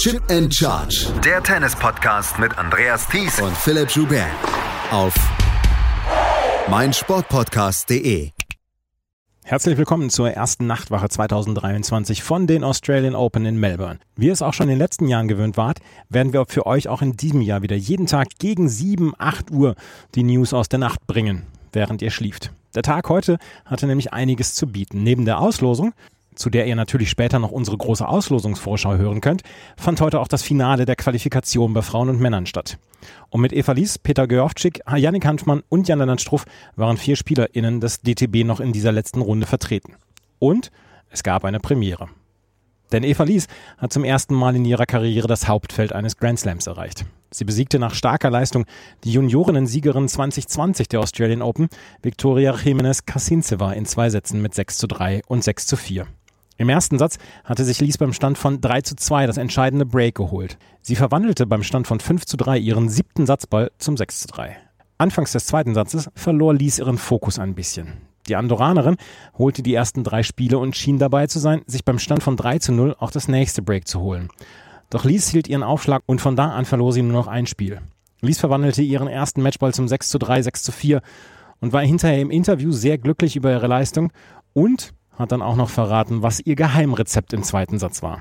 Chip and Charge. Der Tennis-Podcast mit Andreas Thies und Philipp Joubert. Auf meinsportpodcast.de. Herzlich willkommen zur ersten Nachtwache 2023 von den Australian Open in Melbourne. Wie ihr es auch schon in den letzten Jahren gewöhnt wart, werden wir für euch auch in diesem Jahr wieder jeden Tag gegen 7, 8 Uhr die News aus der Nacht bringen, während ihr schlieft. Der Tag heute hatte nämlich einiges zu bieten. Neben der Auslosung zu der ihr natürlich später noch unsere große Auslosungsvorschau hören könnt, fand heute auch das Finale der Qualifikation bei Frauen und Männern statt. Und mit Eva Lies, Peter Görowczyk, Janik Hanfmann und Jan-Lennart Struff waren vier SpielerInnen des DTB noch in dieser letzten Runde vertreten. Und es gab eine Premiere. Denn Eva Lies hat zum ersten Mal in ihrer Karriere das Hauptfeld eines Grand Slams erreicht. Sie besiegte nach starker Leistung die Juniorinnen-Siegerin 2020 der Australian Open, Victoria Jimenez Kasintseva, in zwei Sätzen mit 6 zu 3 und 6 zu 4. Im ersten Satz hatte sich Lies beim Stand von 3 zu 2 das entscheidende Break geholt. Sie verwandelte beim Stand von 5 zu 3 ihren siebten Satzball zum 6 zu 3. Anfangs des zweiten Satzes verlor Lies ihren Fokus ein bisschen. Die Andorranerin holte die ersten drei Spiele und schien dabei zu sein, sich beim Stand von 3 zu 0 auch das nächste Break zu holen. Doch Lies hielt ihren Aufschlag und von da an verlor sie nur noch ein Spiel. Lies verwandelte ihren ersten Matchball zum 6 zu 3, 6 zu 4 und war hinterher im Interview sehr glücklich über ihre Leistung und hat dann auch noch verraten, was ihr Geheimrezept im zweiten Satz war.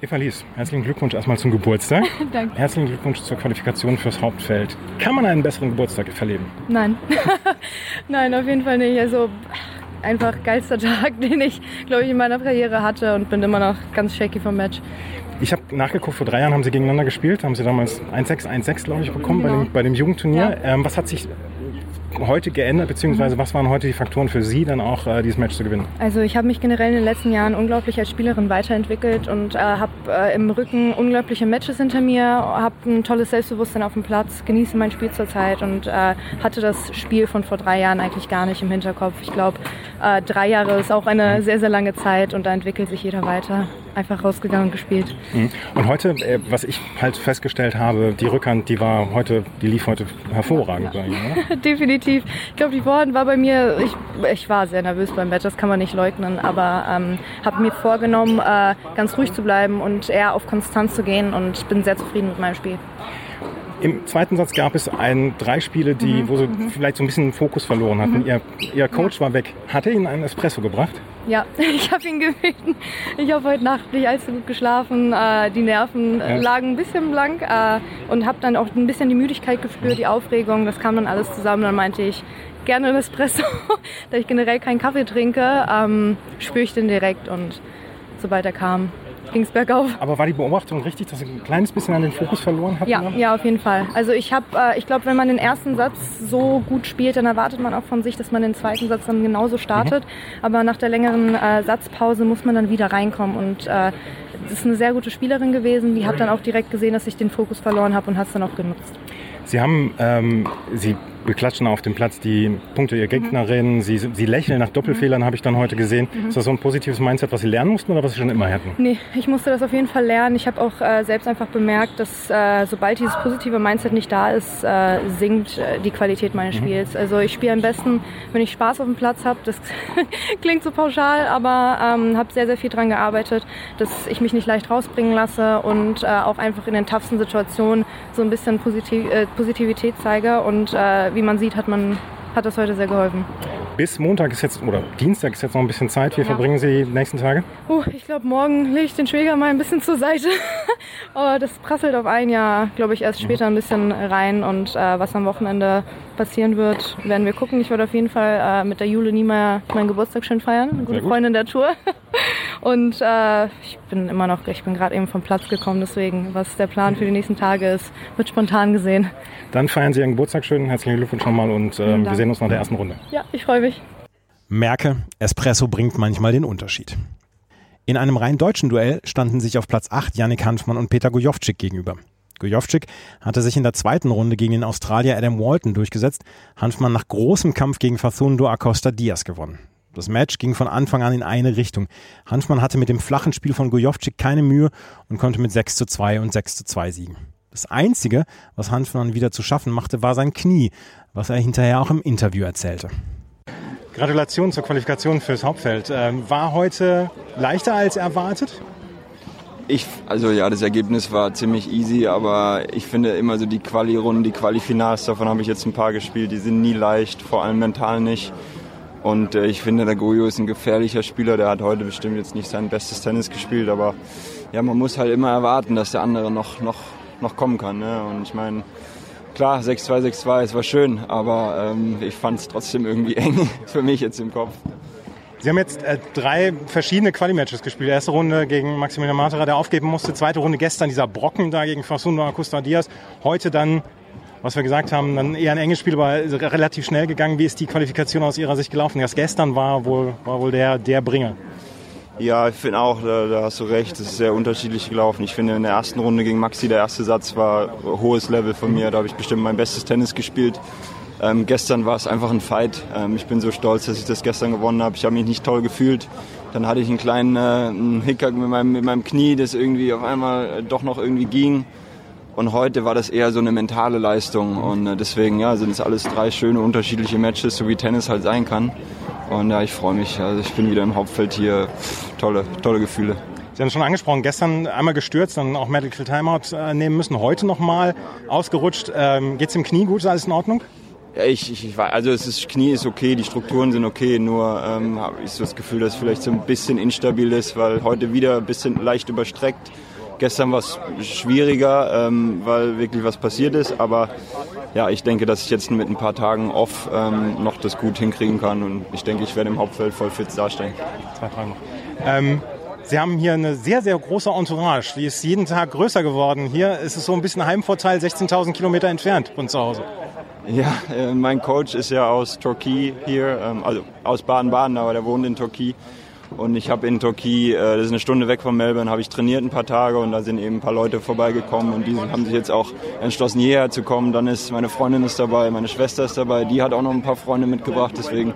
Eva Lies, herzlichen Glückwunsch erstmal zum Geburtstag. Danke. Herzlichen Glückwunsch zur Qualifikation fürs Hauptfeld. Kann man einen besseren Geburtstag verleben? Nein. Nein, auf jeden Fall nicht. Also einfach geilster Tag, den ich, glaube ich, in meiner Karriere hatte und bin immer noch ganz shaky vom Match. Ich habe nachgeguckt, vor drei Jahren haben sie gegeneinander gespielt, haben sie damals 1-6, 1-6, glaube ich, bekommen genau. bei, dem, bei dem Jugendturnier. Ja. Ähm, was hat sich heute geändert, beziehungsweise mhm. was waren heute die Faktoren für Sie, dann auch äh, dieses Match zu gewinnen? Also ich habe mich generell in den letzten Jahren unglaublich als Spielerin weiterentwickelt und äh, habe äh, im Rücken unglaubliche Matches hinter mir, habe ein tolles Selbstbewusstsein auf dem Platz, genieße mein Spiel zurzeit und äh, hatte das Spiel von vor drei Jahren eigentlich gar nicht im Hinterkopf. Ich glaube, äh, drei Jahre ist auch eine sehr, sehr lange Zeit und da entwickelt sich jeder weiter einfach rausgegangen und gespielt. Mhm. Und heute, äh, was ich halt festgestellt habe, die Rückhand, die war heute, die lief heute hervorragend ja. bei Ihnen, Definitiv. Ich glaube, die Vorhand war bei mir, ich, ich war sehr nervös beim Match, das kann man nicht leugnen, aber ähm, habe mir vorgenommen, äh, ganz ruhig zu bleiben und eher auf Konstanz zu gehen und bin sehr zufrieden mit meinem Spiel. Im zweiten Satz gab es ein, drei Spiele, die, mhm, wo sie mhm. vielleicht so ein bisschen Fokus verloren hatten. Mhm. Ihr, ihr Coach war weg. Hat er Ihnen einen Espresso gebracht? Ja, ich habe ihn gebeten. Ich habe heute Nacht nicht allzu gut geschlafen. Äh, die Nerven ja. lagen ein bisschen blank äh, und habe dann auch ein bisschen die Müdigkeit gespürt, die Aufregung. Das kam dann alles zusammen. Dann meinte ich, gerne ein Espresso, da ich generell keinen Kaffee trinke, ähm, spüre ich den direkt und sobald er kam, ging es bergauf. Aber war die Beobachtung richtig, dass Sie ein kleines bisschen an den Fokus verloren hatten? Ja, ja auf jeden Fall. Also ich habe, äh, ich glaube, wenn man den ersten Satz so gut spielt, dann erwartet man auch von sich, dass man den zweiten Satz dann genauso startet. Mhm. Aber nach der längeren äh, Satzpause muss man dann wieder reinkommen und äh, das ist eine sehr gute Spielerin gewesen. Die hat dann auch direkt gesehen, dass ich den Fokus verloren habe und hat es dann auch genutzt. Sie haben, ähm, Sie beklatschen auf dem Platz die Punkte ihrer Gegnerin. Mhm. Sie, sie lächeln nach Doppelfehlern, mhm. habe ich dann heute gesehen. Mhm. Ist das so ein positives Mindset, was Sie lernen mussten oder was Sie schon immer hatten? Nee, ich musste das auf jeden Fall lernen. Ich habe auch äh, selbst einfach bemerkt, dass äh, sobald dieses positive Mindset nicht da ist, äh, sinkt äh, die Qualität meines mhm. Spiels. Also ich spiele am besten, wenn ich Spaß auf dem Platz habe. Das klingt so pauschal, aber ähm, habe sehr, sehr viel daran gearbeitet, dass ich mich nicht leicht rausbringen lasse und äh, auch einfach in den toughsten Situationen so ein bisschen Positiv äh, Positivität zeige und wie man sieht, hat, man, hat das heute sehr geholfen. Bis Montag ist jetzt, oder Dienstag ist jetzt noch ein bisschen Zeit. Wie ja. verbringen Sie die nächsten Tage? Uh, ich glaube, morgen lege ich den Schwäger mal ein bisschen zur Seite. Aber das prasselt auf ein Jahr, glaube ich, erst später ein bisschen rein. Und äh, was am Wochenende passieren wird, werden wir gucken. Ich werde auf jeden Fall äh, mit der Jule Niemeyer meinen Geburtstag schön feiern. Eine gute Freundin der Tour. Und äh, ich bin immer noch, ich bin gerade eben vom Platz gekommen, deswegen, was der Plan für die nächsten Tage ist, wird spontan gesehen. Dann feiern Sie Ihren Geburtstag schön. Herzlichen Glückwunsch nochmal und äh, wir sehen uns nach der ersten Runde. Ja, ich freue mich. Merke, Espresso bringt manchmal den Unterschied. In einem rein deutschen Duell standen sich auf Platz 8 Yannick Hanfmann und Peter Gojovcik gegenüber. Gojovcik hatte sich in der zweiten Runde gegen den Australier Adam Walton durchgesetzt, Hanfmann nach großem Kampf gegen Facundo Acosta Diaz gewonnen. Das Match ging von Anfang an in eine Richtung. Hanfmann hatte mit dem flachen Spiel von Gojovcik keine Mühe und konnte mit 6 zu 2 und 6 zu 2 siegen. Das Einzige, was Hanfmann wieder zu schaffen machte, war sein Knie, was er hinterher auch im Interview erzählte. Gratulation zur Qualifikation fürs Hauptfeld. Ähm, war heute leichter als erwartet? Ich, also ja, das Ergebnis war ziemlich easy, aber ich finde immer so die Quali-Runden, die Quali-Finals, davon habe ich jetzt ein paar gespielt, die sind nie leicht, vor allem mental nicht. Und äh, ich finde, der Goyo ist ein gefährlicher Spieler, der hat heute bestimmt jetzt nicht sein bestes Tennis gespielt, aber ja, man muss halt immer erwarten, dass der andere noch, noch, noch kommen kann. Ne? Und ich meine, klar, 6-2, 6-2, es war schön, aber ähm, ich fand es trotzdem irgendwie eng für mich jetzt im Kopf. Sie haben jetzt äh, drei verschiedene Quali-Matches gespielt. Erste Runde gegen Maximilian Matera, der aufgeben musste. Zweite Runde gestern dieser Brocken da gegen Facundo Acosta Diaz. Heute dann, was wir gesagt haben, dann eher ein enges Spiel, aber relativ schnell gegangen. Wie ist die Qualifikation aus Ihrer Sicht gelaufen? Das gestern war wohl, war wohl der, der Bringer. Ja, ich finde auch, da, da, hast du recht, es ist sehr unterschiedlich gelaufen. Ich finde in der ersten Runde gegen Maxi, der erste Satz war hohes Level von mir. Da habe ich bestimmt mein bestes Tennis gespielt. Ähm, gestern war es einfach ein Fight. Ähm, ich bin so stolz, dass ich das gestern gewonnen habe. Ich habe mich nicht toll gefühlt. Dann hatte ich einen kleinen äh, einen Hickhack mit meinem, mit meinem Knie, das irgendwie auf einmal doch noch irgendwie ging. Und heute war das eher so eine mentale Leistung. Und äh, deswegen ja, sind es alles drei schöne unterschiedliche Matches, so wie Tennis halt sein kann. Und ja, ich freue mich. Also ich bin wieder im Hauptfeld hier. Tolle, tolle Gefühle. Sie haben es schon angesprochen, gestern einmal gestürzt, dann auch Medical Timeout äh, nehmen müssen. Heute nochmal ausgerutscht. Ähm, Geht es im Knie gut? Ist alles in Ordnung? Ja, ich, ich, ich also es ist, Knie ist okay, die Strukturen sind okay, nur ähm, habe ich so das Gefühl, dass es vielleicht so ein bisschen instabil ist, weil heute wieder ein bisschen leicht überstreckt. Gestern war es schwieriger, ähm, weil wirklich was passiert ist, aber ja, ich denke, dass ich jetzt mit ein paar Tagen off ähm, noch das gut hinkriegen kann und ich denke, ich werde im Hauptfeld voll fit darstellen. Zwei Fragen noch. Ähm, Sie haben hier eine sehr, sehr große Entourage. Die ist jeden Tag größer geworden. Hier ist es so ein bisschen Heimvorteil, 16.000 Kilometer entfernt von zu Hause. Ja, äh, mein Coach ist ja aus Türkei hier, ähm, also aus Baden-Baden, aber der wohnt in Türkei. Und ich habe in Türkei, äh, das ist eine Stunde weg von Melbourne, habe ich trainiert ein paar Tage und da sind eben ein paar Leute vorbeigekommen und die haben sich jetzt auch entschlossen, hierher zu kommen. Dann ist meine Freundin ist dabei, meine Schwester ist dabei, die hat auch noch ein paar Freunde mitgebracht. Deswegen,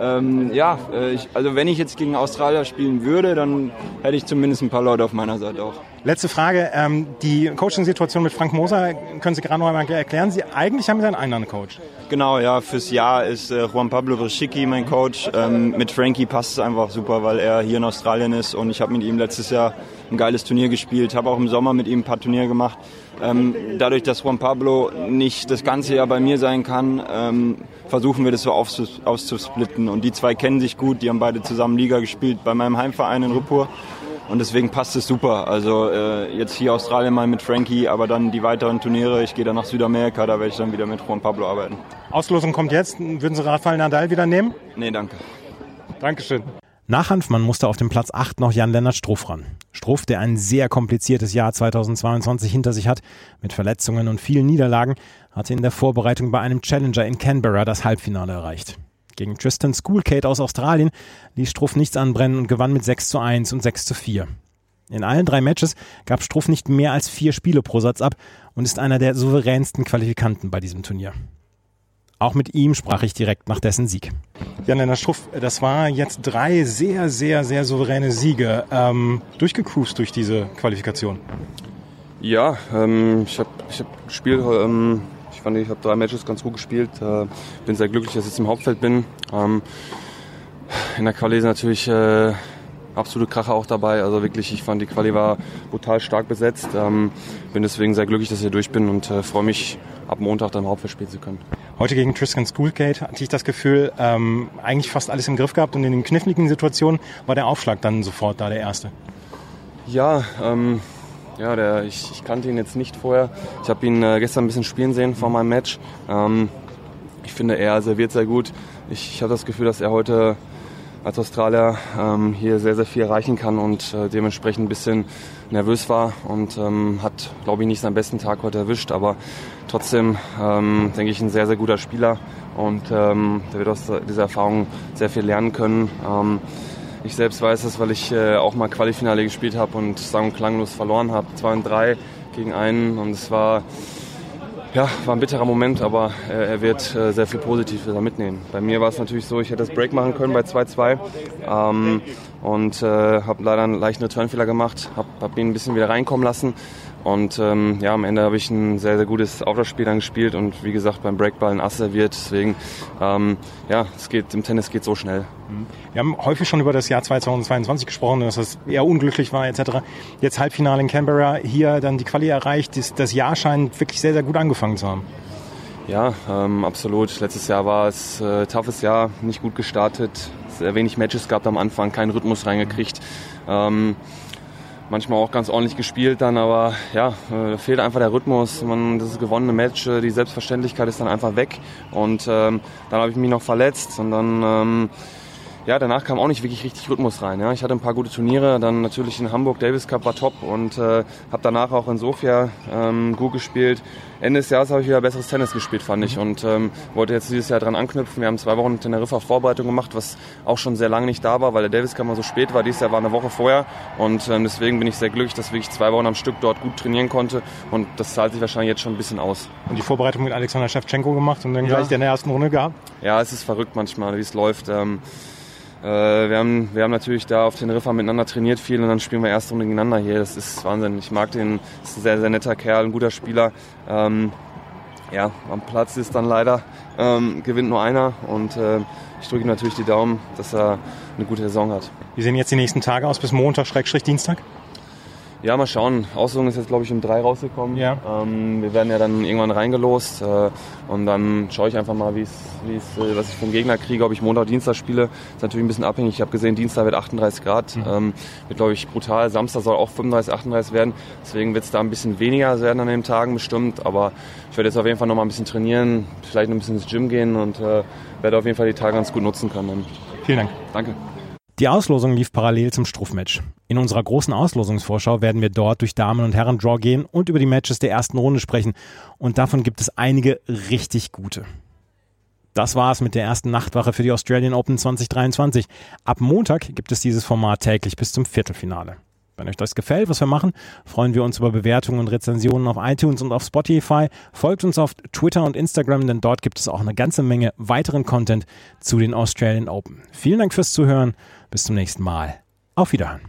ähm, ja, äh, ich, also wenn ich jetzt gegen Australier spielen würde, dann hätte ich zumindest ein paar Leute auf meiner Seite auch. Letzte Frage, ähm, die Coaching-Situation mit Frank Moser, können Sie gerade noch einmal erklären? Sie eigentlich haben Sie einen anderen Coach. Genau, ja, fürs Jahr ist äh, Juan Pablo Vrschicki mein Coach. Ähm, mit Frankie passt es einfach super, weil er hier in Australien ist und ich habe mit ihm letztes Jahr ein geiles Turnier gespielt, habe auch im Sommer mit ihm ein paar Turniere gemacht. Ähm, dadurch, dass Juan Pablo nicht das ganze Jahr bei mir sein kann, ähm, versuchen wir das so auszusplitten. Und die zwei kennen sich gut, die haben beide zusammen Liga gespielt bei meinem Heimverein in Rippur. Und deswegen passt es super. Also äh, jetzt hier Australien mal mit Frankie, aber dann die weiteren Turniere. Ich gehe dann nach Südamerika, da werde ich dann wieder mit Juan Pablo arbeiten. Auslosung kommt jetzt. Würden Sie Rafael Nadal wieder nehmen? Nee, danke. Dankeschön. Nach Hanfmann musste auf dem Platz 8 noch Jan-Lennart Struff ran. Struff, der ein sehr kompliziertes Jahr 2022 hinter sich hat, mit Verletzungen und vielen Niederlagen, hatte in der Vorbereitung bei einem Challenger in Canberra das Halbfinale erreicht. Gegen Tristan Schoolcade aus Australien ließ Struff nichts anbrennen und gewann mit 6 zu 1 und 6 zu 4. In allen drei Matches gab Struff nicht mehr als vier Spiele pro Satz ab und ist einer der souveränsten Qualifikanten bei diesem Turnier. Auch mit ihm sprach ich direkt nach dessen Sieg. Jan-Lennart Struff, das war jetzt drei sehr, sehr, sehr souveräne Siege. Ähm, durchgecruised durch diese Qualifikation. Ja, ähm, ich habe ich hab gespielt ähm, fand, ich habe drei Matches ganz gut gespielt. Äh, bin sehr glücklich, dass ich jetzt im Hauptfeld bin. Ähm, in der Quali ist natürlich äh, absolute Kracher auch dabei. Also wirklich, ich fand die Quali war brutal stark besetzt. Ähm, bin deswegen sehr glücklich, dass ich hier durch bin und äh, freue mich, ab Montag dann im Hauptfeld spielen zu können. Heute gegen Tristan Schoolgate hatte ich das Gefühl, ähm, eigentlich fast alles im Griff gehabt und in den kniffligen Situationen war der Aufschlag dann sofort da der erste. Ja, ähm, ja, der, ich, ich, kannte ihn jetzt nicht vorher. Ich habe ihn äh, gestern ein bisschen spielen sehen vor meinem Match. Ähm, ich finde, er serviert sehr gut. Ich, ich habe das Gefühl, dass er heute als Australier ähm, hier sehr, sehr viel erreichen kann und äh, dementsprechend ein bisschen nervös war und ähm, hat, glaube ich, nicht seinen besten Tag heute erwischt. Aber trotzdem ähm, denke ich, ein sehr, sehr guter Spieler und ähm, der wird aus dieser Erfahrung sehr viel lernen können. Ich selbst weiß es, weil ich äh, auch mal Qualifinale gespielt habe und sang- und klanglos verloren habe. 2 und 3 gegen einen und es war, ja, war ein bitterer Moment, aber äh, er wird äh, sehr viel Positives mitnehmen. Bei mir war es natürlich so, ich hätte das Break machen können bei 2-2. Ähm, und äh, habe leider einen leichten Returnfehler gemacht, habe hab ihn ein bisschen wieder reinkommen lassen und ähm, ja, am Ende habe ich ein sehr, sehr gutes Outdoor-Spiel dann gespielt und wie gesagt beim Breakball ein Ass serviert. Deswegen, ähm, ja, es geht, im Tennis geht so schnell. Wir haben häufig schon über das Jahr 2022 gesprochen, dass es eher unglücklich war etc. Jetzt Halbfinale in Canberra, hier dann die Quali erreicht. Das, das Jahr scheint wirklich sehr, sehr gut angefangen zu haben. Ja, ähm, absolut. Letztes Jahr war es äh, toughes Jahr, nicht gut gestartet, sehr wenig Matches gehabt am Anfang, keinen Rhythmus reingekriegt. Ähm, manchmal auch ganz ordentlich gespielt dann, aber ja, äh, fehlt einfach der Rhythmus. Man, das gewonnene Match, äh, die Selbstverständlichkeit ist dann einfach weg. Und ähm, dann habe ich mich noch verletzt und dann ähm, ja, danach kam auch nicht wirklich richtig Rhythmus rein. Ja. Ich hatte ein paar gute Turniere, dann natürlich in Hamburg Davis Cup war top und äh, habe danach auch in Sofia ähm, gut gespielt. Ende des Jahres habe ich wieder besseres Tennis gespielt, fand ich und ähm, wollte jetzt dieses Jahr dran anknüpfen. Wir haben zwei Wochen Teneriffa Vorbereitung gemacht, was auch schon sehr lange nicht da war, weil der Davis Cup mal so spät war. Dieses Jahr war eine Woche vorher und ähm, deswegen bin ich sehr glücklich, dass ich zwei Wochen am Stück dort gut trainieren konnte und das zahlt sich wahrscheinlich jetzt schon ein bisschen aus. Und die Vorbereitung mit Alexander Shevchenko gemacht und dann gleich in der ersten Runde gehabt? Ja, es ist verrückt manchmal, wie es läuft. Ähm, äh, wir, haben, wir haben natürlich da auf den Riffer miteinander trainiert viel und dann spielen wir erste Runde gegeneinander hier. Das ist Wahnsinn. Ich mag den, ist ein sehr, sehr netter Kerl, ein guter Spieler. Ähm, ja, am Platz ist dann leider, ähm, gewinnt nur einer und äh, ich drücke ihm natürlich die Daumen, dass er eine gute Saison hat. Wie sehen jetzt die nächsten Tage aus bis Montag, Schrägstrich Dienstag? Ja, mal schauen. Auslosung ist jetzt, glaube ich, um drei rausgekommen. Ja. Ähm, wir werden ja dann irgendwann reingelost äh, und dann schaue ich einfach mal, wie's, wie's, äh, was ich vom Gegner kriege, ob ich Montag, Dienstag spiele. Ist natürlich ein bisschen abhängig. Ich habe gesehen, Dienstag wird 38 Grad. Mhm. Ähm, wird, glaube ich, brutal. Samstag soll auch 35, 38 werden. Deswegen wird es da ein bisschen weniger werden an den Tagen bestimmt. Aber ich werde jetzt auf jeden Fall noch mal ein bisschen trainieren, vielleicht noch ein bisschen ins Gym gehen und äh, werde auf jeden Fall die Tage ganz gut nutzen können. Vielen Dank. Danke. Die Auslosung lief parallel zum Struffmatch. In unserer großen Auslosungsvorschau werden wir dort durch Damen- und Herren-Draw gehen und über die Matches der ersten Runde sprechen. Und davon gibt es einige richtig gute. Das war es mit der ersten Nachtwache für die Australian Open 2023. Ab Montag gibt es dieses Format täglich bis zum Viertelfinale. Wenn euch das gefällt, was wir machen, freuen wir uns über Bewertungen und Rezensionen auf iTunes und auf Spotify. Folgt uns auf Twitter und Instagram, denn dort gibt es auch eine ganze Menge weiteren Content zu den Australian Open. Vielen Dank fürs Zuhören. Bis zum nächsten Mal. Auf Wiederhören.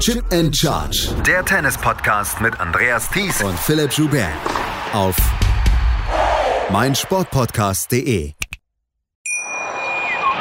Chip and Charge. Der Tennis-Podcast mit Andreas Thies und Philipp Joubert. Auf meinsportpodcast.de.